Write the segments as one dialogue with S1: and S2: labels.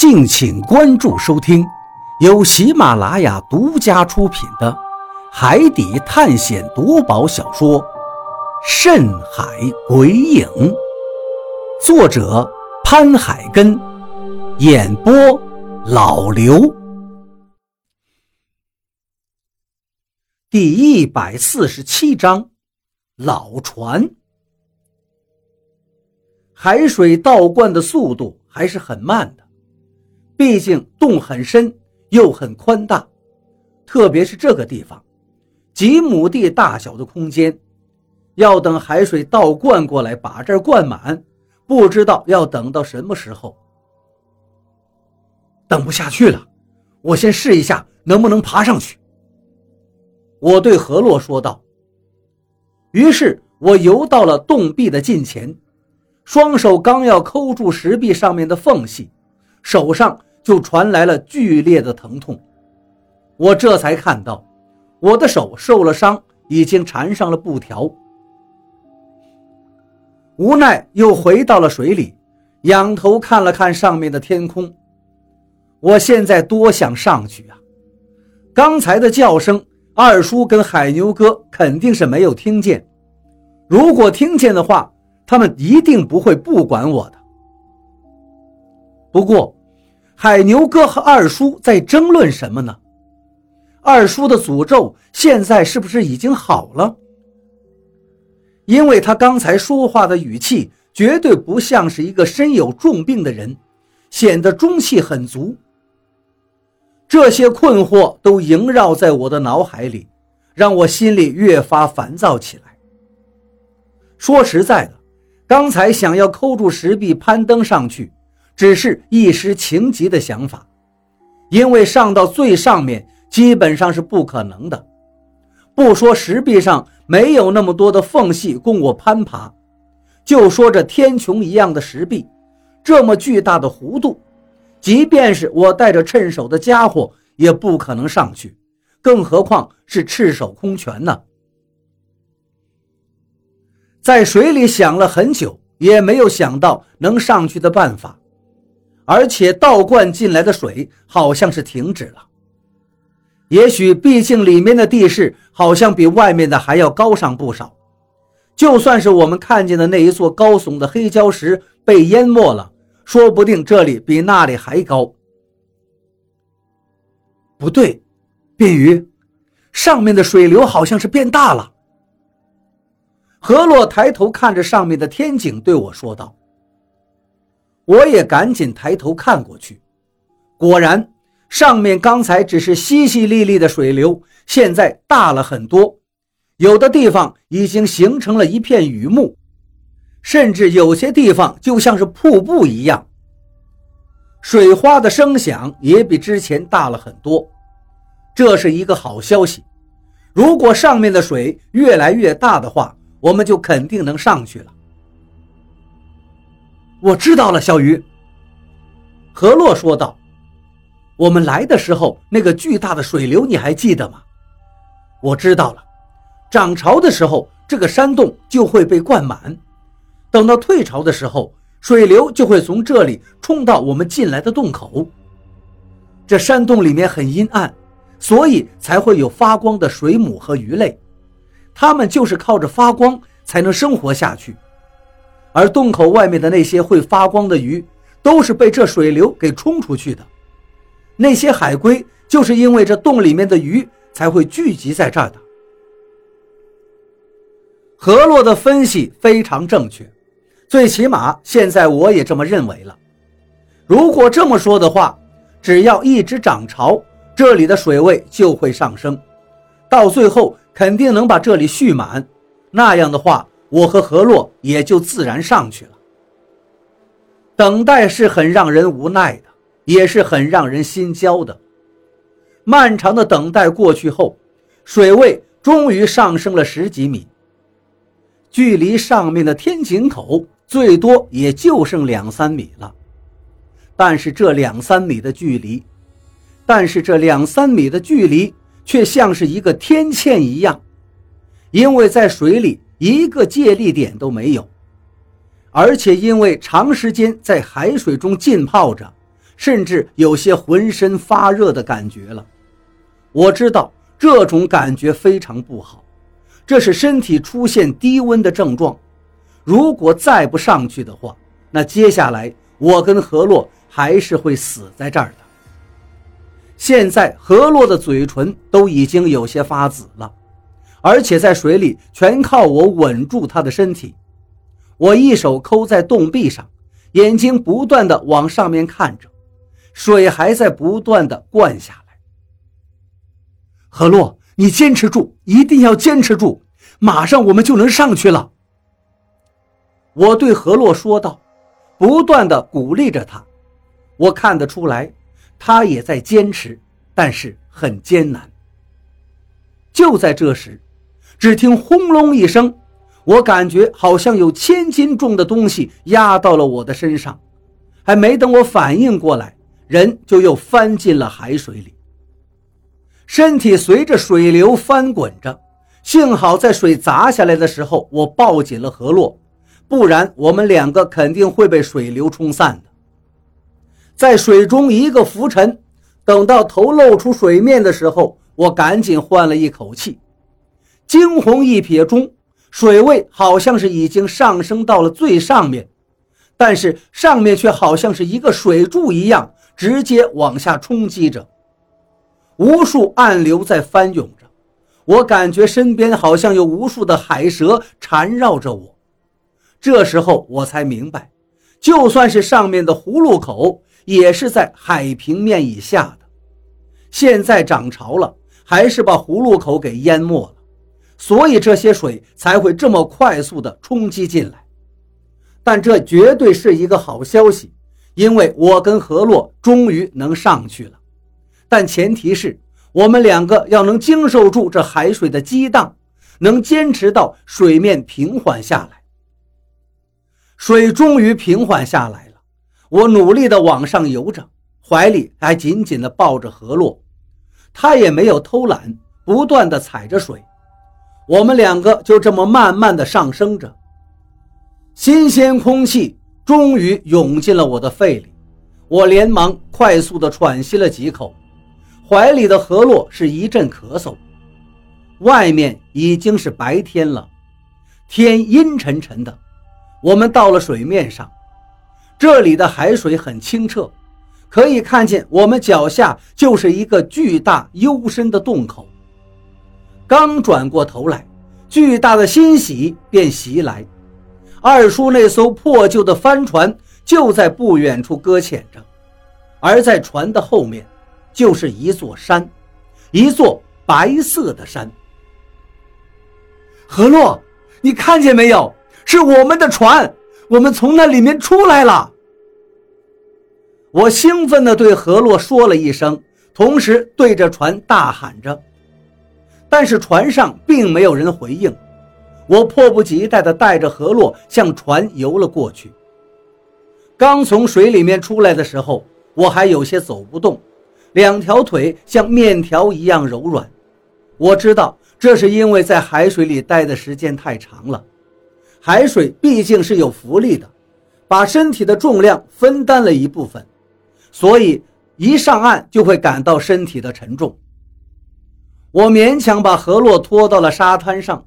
S1: 敬请关注收听，由喜马拉雅独家出品的《海底探险夺宝小说》《深海鬼影》，作者潘海根，演播老刘。第一百四十七章，老船。海水倒灌的速度还是很慢的。毕竟洞很深又很宽大，特别是这个地方，几亩地大小的空间，要等海水倒灌过来把这儿灌满，不知道要等到什么时候。等不下去了，我先试一下能不能爬上去。我对何洛说道。于是我游到了洞壁的近前，双手刚要抠住石壁上面的缝隙，手上。就传来了剧烈的疼痛，我这才看到我的手受了伤，已经缠上了布条。无奈又回到了水里，仰头看了看上面的天空。我现在多想上去啊！刚才的叫声，二叔跟海牛哥肯定是没有听见。如果听见的话，他们一定不会不管我的。不过。海牛哥和二叔在争论什么呢？二叔的诅咒现在是不是已经好了？因为他刚才说话的语气绝对不像是一个身有重病的人，显得中气很足。这些困惑都萦绕在我的脑海里，让我心里越发烦躁起来。说实在的，刚才想要抠住石壁攀登上去。只是一时情急的想法，因为上到最上面基本上是不可能的。不说石壁上没有那么多的缝隙供我攀爬，就说这天穹一样的石壁，这么巨大的弧度，即便是我带着趁手的家伙也不可能上去，更何况是赤手空拳呢？在水里想了很久，也没有想到能上去的办法。而且倒灌进来的水好像是停止了。也许毕竟里面的地势好像比外面的还要高上不少。就算是我们看见的那一座高耸的黑礁石被淹没了，说不定这里比那里还高。不对，便鱼，上面的水流好像是变大了。何洛抬头看着上面的天井，对我说道。我也赶紧抬头看过去，果然，上面刚才只是淅淅沥沥的水流，现在大了很多，有的地方已经形成了一片雨幕，甚至有些地方就像是瀑布一样。水花的声响也比之前大了很多，这是一个好消息。如果上面的水越来越大的话，我们就肯定能上去了。我知道了，小鱼。何洛说道：“我们来的时候那个巨大的水流，你还记得吗？”我知道了。涨潮的时候，这个山洞就会被灌满；等到退潮的时候，水流就会从这里冲到我们进来的洞口。这山洞里面很阴暗，所以才会有发光的水母和鱼类，它们就是靠着发光才能生活下去。而洞口外面的那些会发光的鱼，都是被这水流给冲出去的。那些海龟就是因为这洞里面的鱼才会聚集在这儿的。何洛的分析非常正确，最起码现在我也这么认为了。如果这么说的话，只要一直涨潮，这里的水位就会上升，到最后肯定能把这里蓄满。那样的话。我和何洛也就自然上去了。等待是很让人无奈的，也是很让人心焦的。漫长的等待过去后，水位终于上升了十几米，距离上面的天井口最多也就剩两三米了。但是这两三米的距离，但是这两三米的距离却像是一个天堑一样，因为在水里。一个借力点都没有，而且因为长时间在海水中浸泡着，甚至有些浑身发热的感觉了。我知道这种感觉非常不好，这是身体出现低温的症状。如果再不上去的话，那接下来我跟何洛还是会死在这儿的。现在何洛的嘴唇都已经有些发紫了，而且在水里全靠我稳住他的身体。我一手抠在洞壁上，眼睛不断的往上面看着，水还在不断的灌下来。何洛，你坚持住，一定要坚持住，马上我们就能上去了。我对何洛说道，不断的鼓励着他。我看得出来。他也在坚持，但是很艰难。就在这时，只听轰隆一声，我感觉好像有千斤重的东西压到了我的身上，还没等我反应过来，人就又翻进了海水里，身体随着水流翻滚着。幸好在水砸下来的时候，我抱紧了河洛，不然我们两个肯定会被水流冲散的。在水中一个浮沉，等到头露出水面的时候，我赶紧换了一口气。惊鸿一瞥中，水位好像是已经上升到了最上面，但是上面却好像是一个水柱一样，直接往下冲击着。无数暗流在翻涌着，我感觉身边好像有无数的海蛇缠绕着我。这时候我才明白，就算是上面的葫芦口。也是在海平面以下的，现在涨潮了，还是把葫芦口给淹没了，所以这些水才会这么快速的冲击进来。但这绝对是一个好消息，因为我跟何洛终于能上去了。但前提是我们两个要能经受住这海水的激荡，能坚持到水面平缓下来。水终于平缓下来了。我努力的往上游着，怀里还紧紧的抱着何洛，他也没有偷懒，不断的踩着水。我们两个就这么慢慢的上升着。新鲜空气终于涌进了我的肺里，我连忙快速的喘息了几口。怀里的何洛是一阵咳嗽。外面已经是白天了，天阴沉沉的。我们到了水面上。这里的海水很清澈，可以看见我们脚下就是一个巨大幽深的洞口。刚转过头来，巨大的欣喜便袭来。二叔那艘破旧的帆船就在不远处搁浅着，而在船的后面，就是一座山，一座白色的山。何洛，你看见没有？是我们的船。我们从那里面出来了。我兴奋地对何洛说了一声，同时对着船大喊着。但是船上并没有人回应。我迫不及待地带着河洛向船游了过去。刚从水里面出来的时候，我还有些走不动，两条腿像面条一样柔软。我知道这是因为在海水里待的时间太长了。海水毕竟是有浮力的，把身体的重量分担了一部分，所以一上岸就会感到身体的沉重。我勉强把何洛拖到了沙滩上，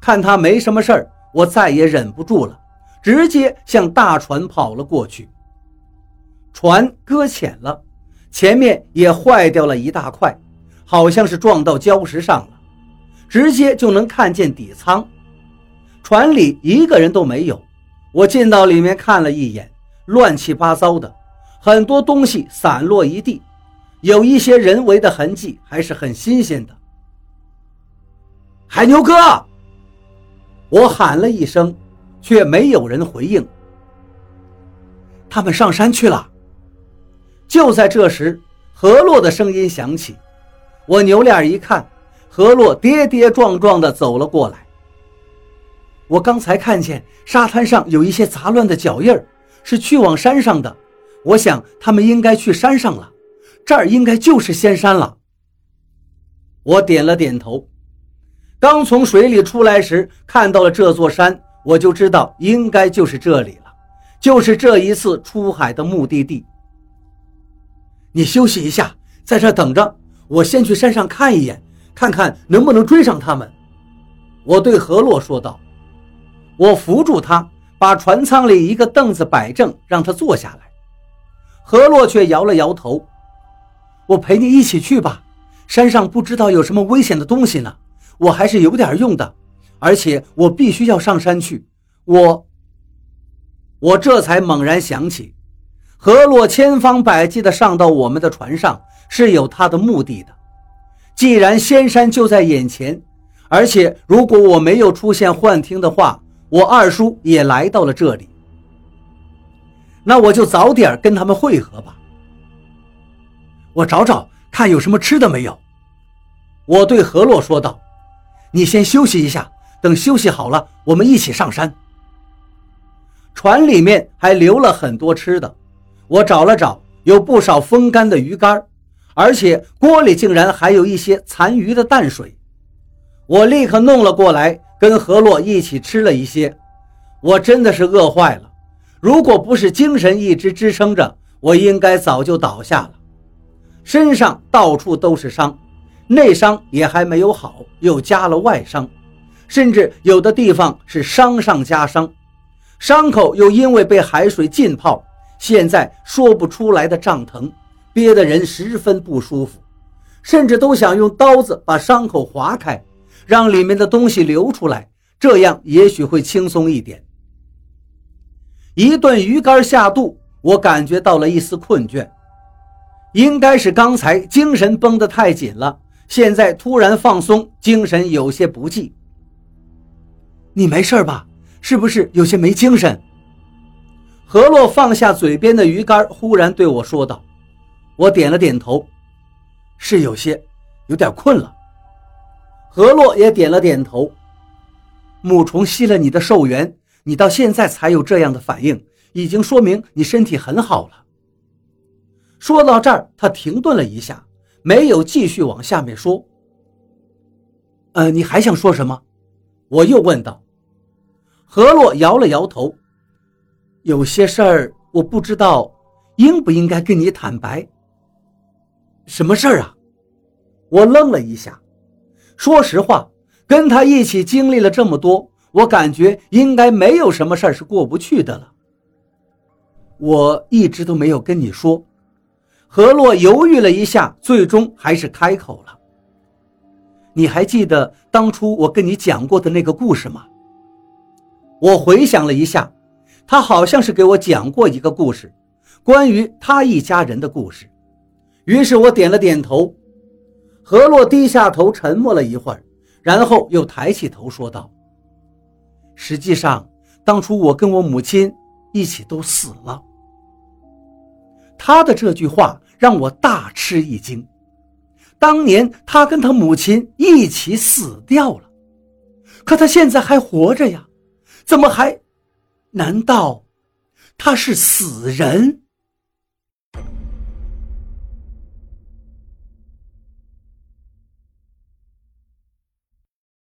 S1: 看他没什么事儿，我再也忍不住了，直接向大船跑了过去。船搁浅了，前面也坏掉了一大块，好像是撞到礁石上了，直接就能看见底舱。船里一个人都没有，我进到里面看了一眼，乱七八糟的，很多东西散落一地，有一些人为的痕迹还是很新鲜的。海牛哥，我喊了一声，却没有人回应。他们上山去了。就在这时，何洛的声音响起，我扭脸一看，何洛跌跌撞撞地走了过来。我刚才看见沙滩上有一些杂乱的脚印，是去往山上的。我想他们应该去山上了，这儿应该就是仙山了。我点了点头。刚从水里出来时看到了这座山，我就知道应该就是这里了，就是这一次出海的目的地。你休息一下，在这等着，我先去山上看一眼，看看能不能追上他们。”我对何洛说道。我扶住他，把船舱里一个凳子摆正，让他坐下来。何洛却摇了摇头：“我陪你一起去吧，山上不知道有什么危险的东西呢。我还是有点用的，而且我必须要上山去。”我，我这才猛然想起，何洛千方百计地上到我们的船上是有他的目的的。既然仙山就在眼前，而且如果我没有出现幻听的话，我二叔也来到了这里，那我就早点跟他们会合吧。我找找看有什么吃的没有。我对何洛说道：“你先休息一下，等休息好了，我们一起上山。”船里面还留了很多吃的，我找了找，有不少风干的鱼干，而且锅里竟然还有一些残余的淡水。我立刻弄了过来，跟何洛一起吃了一些。我真的是饿坏了，如果不是精神一直支撑着，我应该早就倒下了。身上到处都是伤，内伤也还没有好，又加了外伤，甚至有的地方是伤上加伤。伤口又因为被海水浸泡，现在说不出来的胀疼，憋得人十分不舒服，甚至都想用刀子把伤口划开，让里面的东西流出来，这样也许会轻松一点。一顿鱼干下肚，我感觉到了一丝困倦，应该是刚才精神绷得太紧了，现在突然放松，精神有些不济。你没事吧？是不是有些没精神？何洛放下嘴边的鱼竿，忽然对我说道：“我点了点头，是有些，有点困了。”何洛也点了点头。母虫吸了你的寿元，你到现在才有这样的反应，已经说明你身体很好了。说到这儿，他停顿了一下，没有继续往下面说。呃，你还想说什么？我又问道。何洛摇了摇头，有些事儿我不知道应不应该跟你坦白。什么事儿啊？我愣了一下。说实话，跟他一起经历了这么多，我感觉应该没有什么事儿是过不去的了。我一直都没有跟你说。何洛犹豫了一下，最终还是开口了。你还记得当初我跟你讲过的那个故事吗？我回想了一下，他好像是给我讲过一个故事，关于他一家人的故事。于是我点了点头。何洛低下头，沉默了一会儿，然后又抬起头说道：“实际上，当初我跟我母亲一起都死了。”他的这句话让我大吃一惊。当年他跟他母亲一起死掉了，可他现在还活着呀。怎么还？难道他是死人？